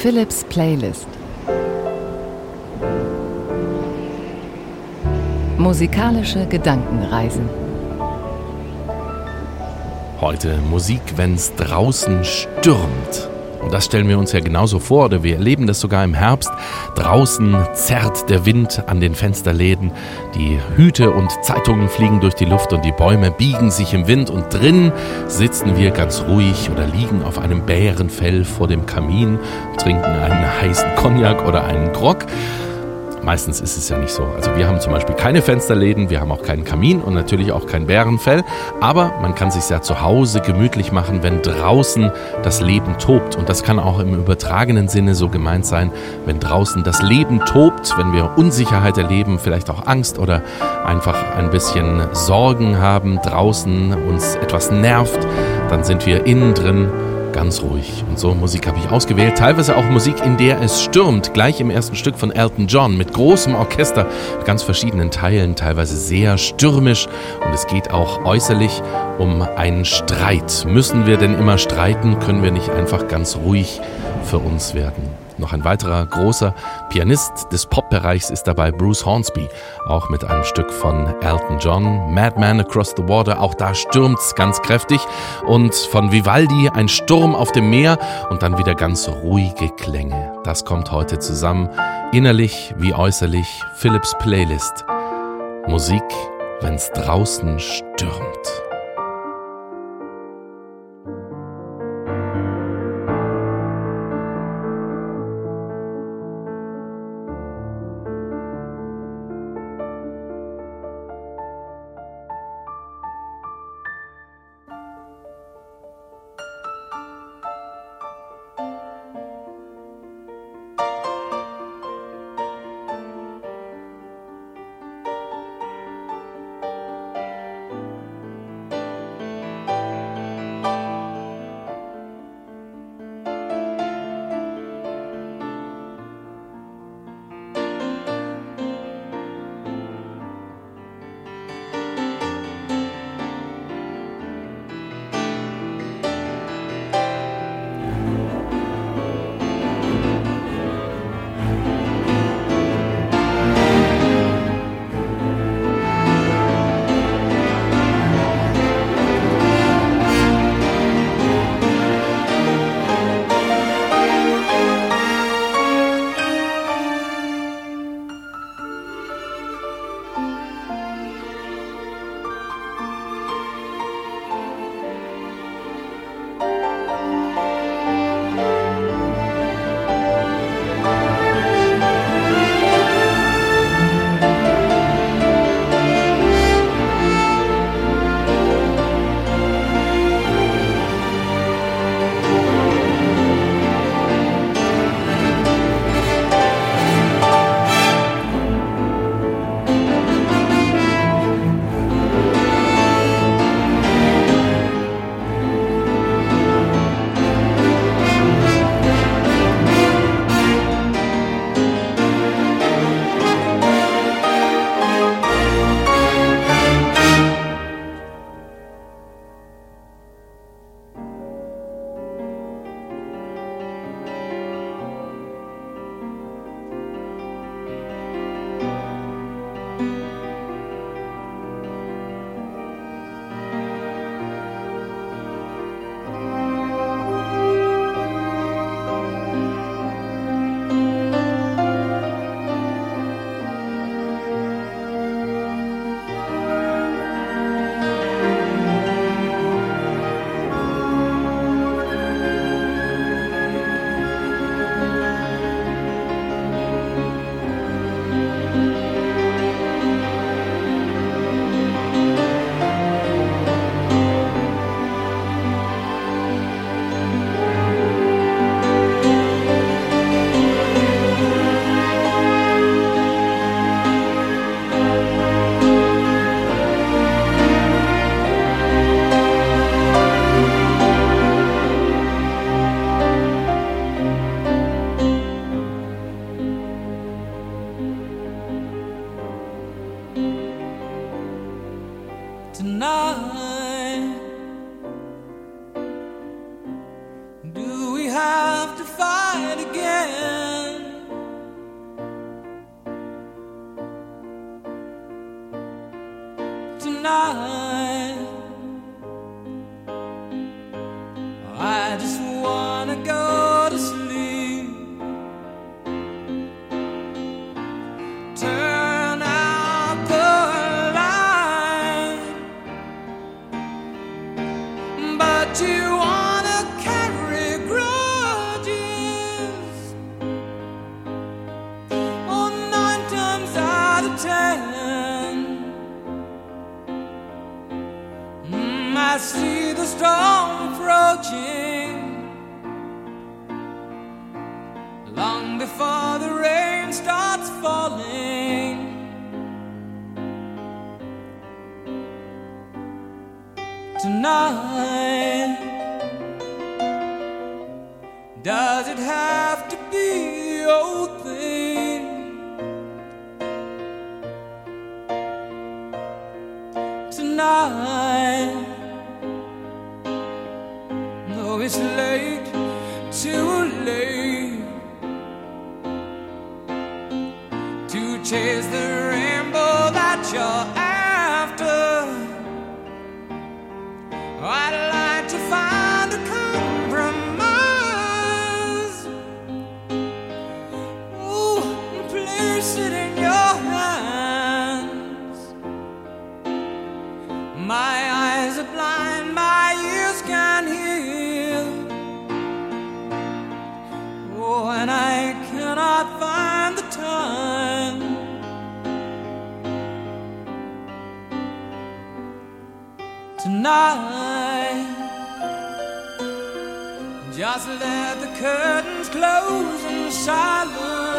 Philips Playlist. Musikalische Gedankenreisen. Heute Musik, wenn's draußen stürmt. Und das stellen wir uns ja genauso vor, oder wir erleben das sogar im Herbst. Draußen zerrt der Wind an den Fensterläden, die Hüte und Zeitungen fliegen durch die Luft und die Bäume biegen sich im Wind. Und drin sitzen wir ganz ruhig oder liegen auf einem Bärenfell vor dem Kamin, trinken einen heißen Cognac oder einen Grog Meistens ist es ja nicht so. Also wir haben zum Beispiel keine Fensterläden, wir haben auch keinen Kamin und natürlich auch kein Bärenfell. Aber man kann sich ja zu Hause gemütlich machen, wenn draußen das Leben tobt. Und das kann auch im übertragenen Sinne so gemeint sein, wenn draußen das Leben tobt, wenn wir Unsicherheit erleben, vielleicht auch Angst oder einfach ein bisschen Sorgen haben, draußen uns etwas nervt, dann sind wir innen drin ganz ruhig. Und so Musik habe ich ausgewählt. Teilweise auch Musik, in der es stürmt. Gleich im ersten Stück von Elton John mit großem Orchester, mit ganz verschiedenen Teilen, teilweise sehr stürmisch. Und es geht auch äußerlich um einen Streit. Müssen wir denn immer streiten? Können wir nicht einfach ganz ruhig für uns werden? Noch ein weiterer großer Pianist des Pop-Bereichs ist dabei Bruce Hornsby, auch mit einem Stück von Elton John, Madman Across the Water, auch da stürmt's ganz kräftig und von Vivaldi ein Sturm auf dem Meer und dann wieder ganz ruhige Klänge. Das kommt heute zusammen, innerlich wie äußerlich, Philips Playlist. Musik, wenn's draußen stürmt. line? Does it have to be okay? Tonight. Just let the curtains close in silence.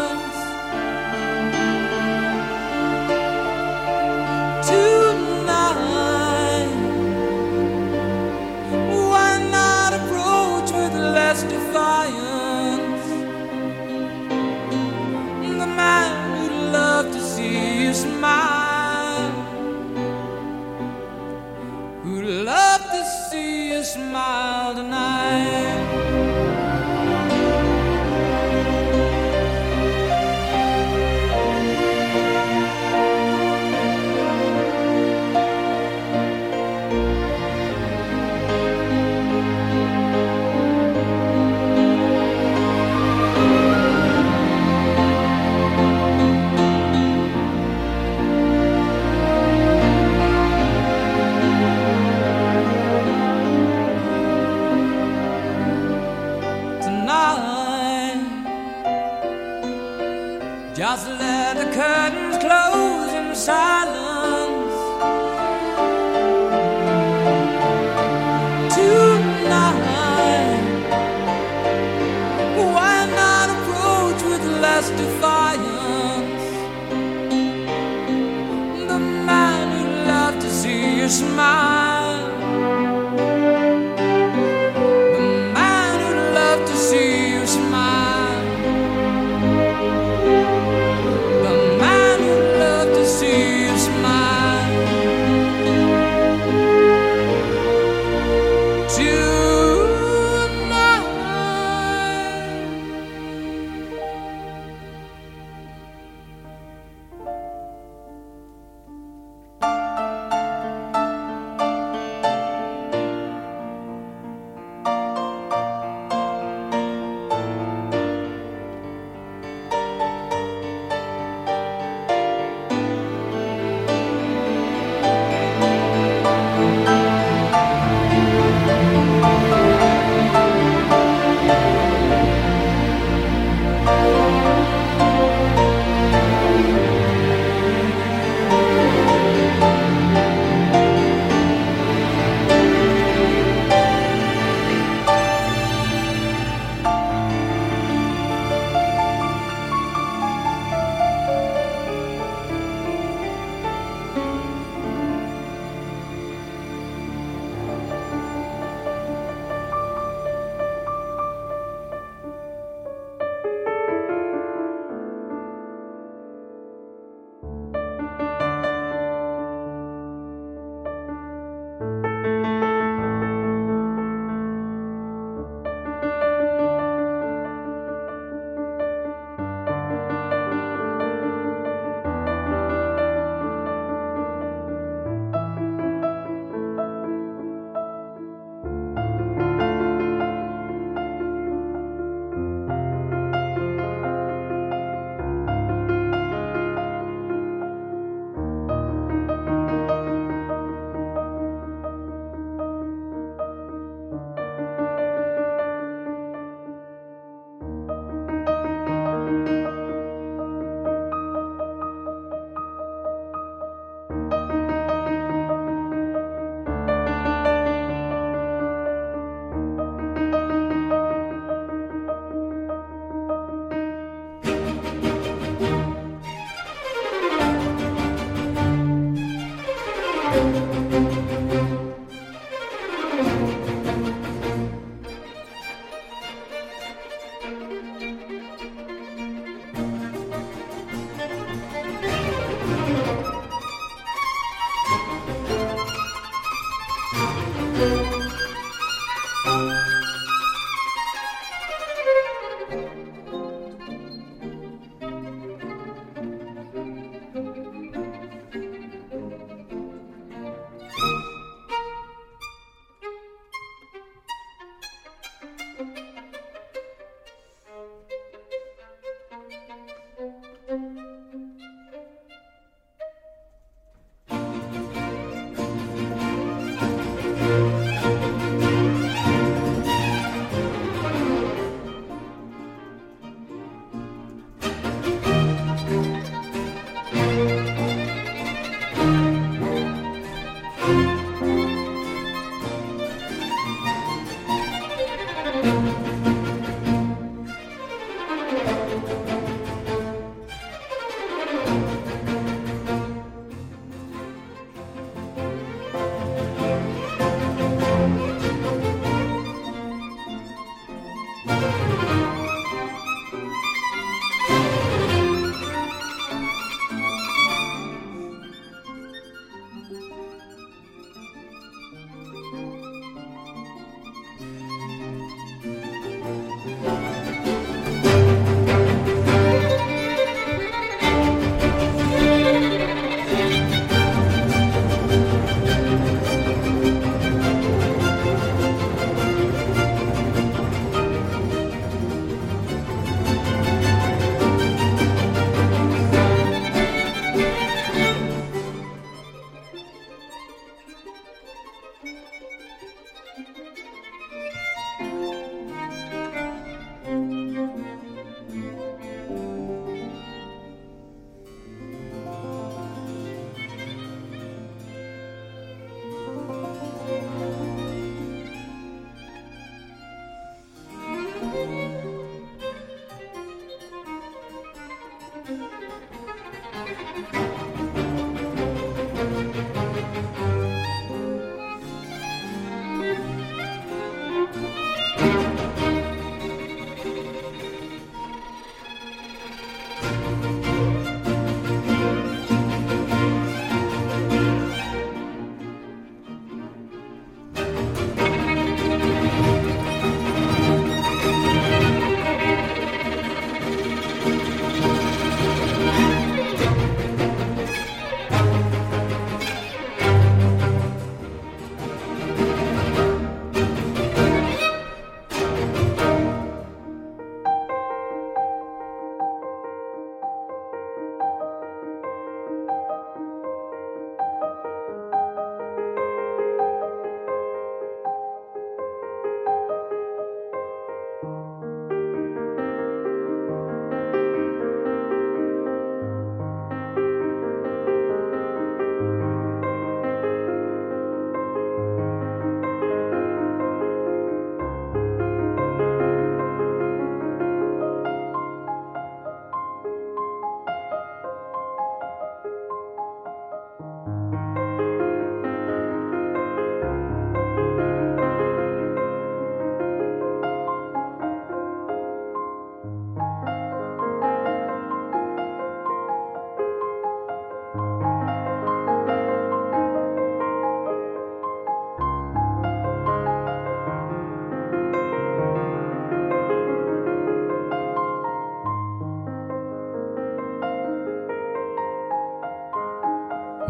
smiled and I Just let the curtains close in silence. Tonight, why not approach with less defiance? The man who'd love to see you smile.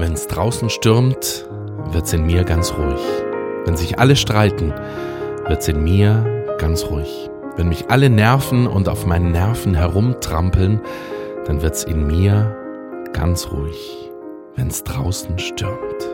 Wenn's draußen stürmt, wird's in mir ganz ruhig. Wenn sich alle streiten, wird's in mir ganz ruhig. Wenn mich alle nerven und auf meinen Nerven herumtrampeln, dann wird's in mir ganz ruhig, wenn's draußen stürmt.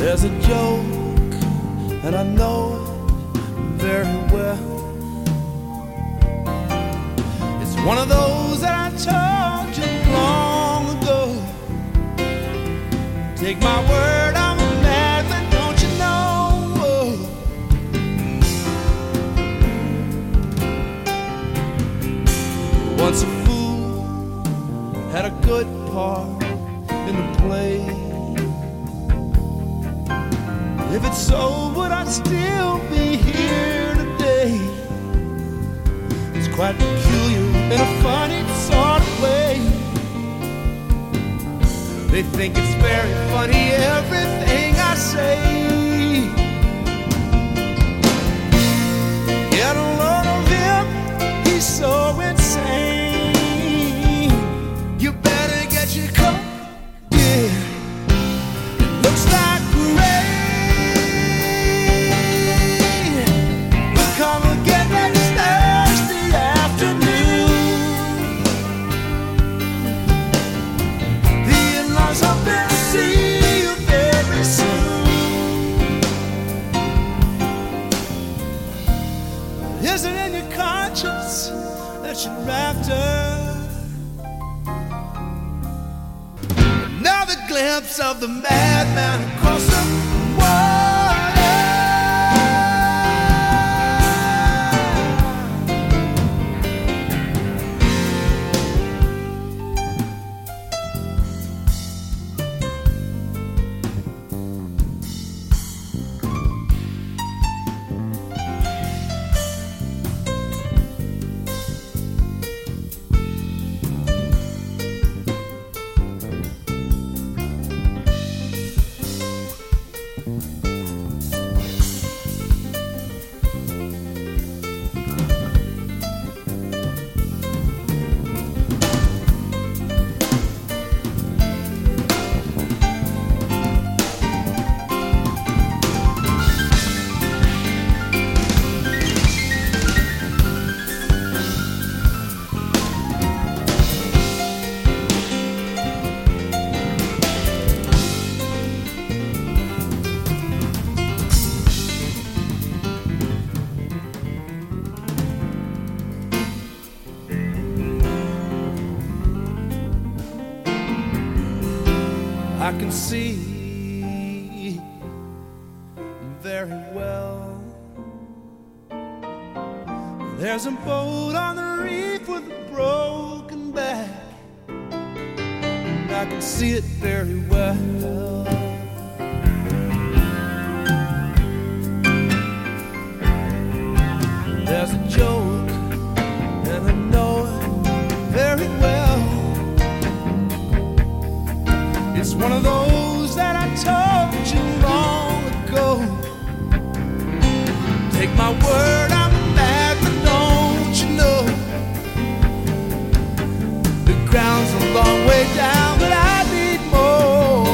There's a joke, and I know it very well. It's one of those that I told you long ago. Take my word, I'm a madman, don't you know? Once a fool had a good part If it's so, would I still be here today? It's quite peculiar in a funny sort of way. They think it's very funny everything I say. Get a load of him, he's so insane. You better get your coat, yeah. Looks like my word, I'm madman, don't you know? The ground's a long way down, but I need more.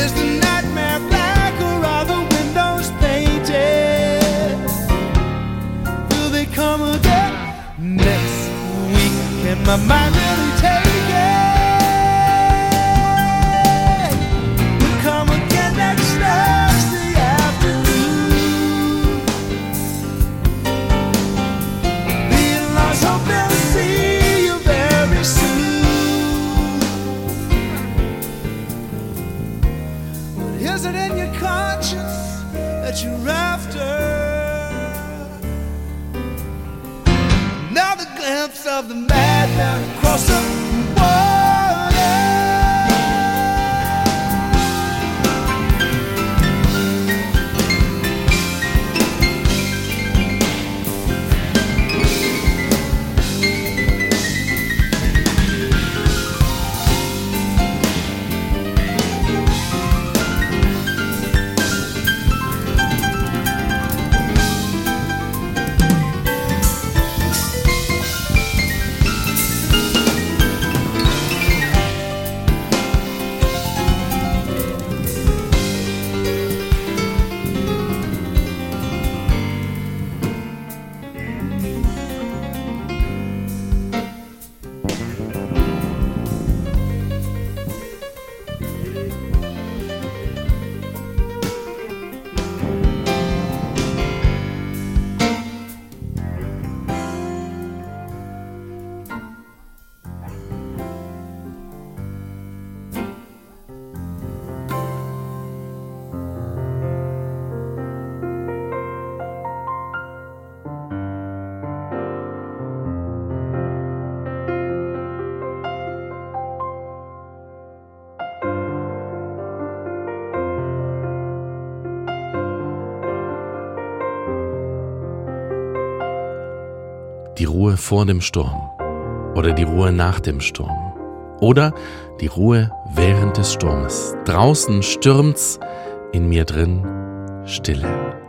Is the nightmare black or are the windows painted? Will they come again next my mind your conscience that you're after? Now the glimpse of the madman across the Ruhe vor dem Sturm oder die Ruhe nach dem Sturm oder die Ruhe während des Sturmes. Draußen stürmt's, in mir drin Stille.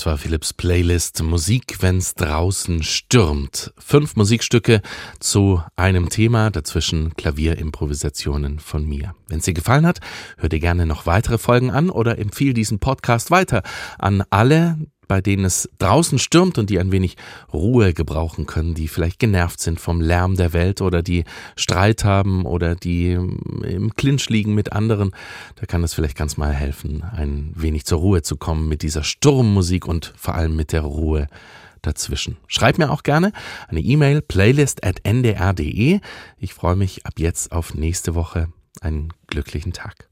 Das war Philips Playlist Musik, wenn's draußen stürmt. Fünf Musikstücke zu einem Thema, dazwischen Klavierimprovisationen von mir. Wenn es dir gefallen hat, hör dir gerne noch weitere Folgen an oder empfiehl diesen Podcast weiter an alle, bei denen es draußen stürmt und die ein wenig Ruhe gebrauchen können, die vielleicht genervt sind vom Lärm der Welt oder die Streit haben oder die im Clinch liegen mit anderen, da kann es vielleicht ganz mal helfen, ein wenig zur Ruhe zu kommen mit dieser Sturmmusik und vor allem mit der Ruhe dazwischen. Schreib mir auch gerne eine E-Mail playlist at ndr.de. Ich freue mich ab jetzt auf nächste Woche. Einen glücklichen Tag.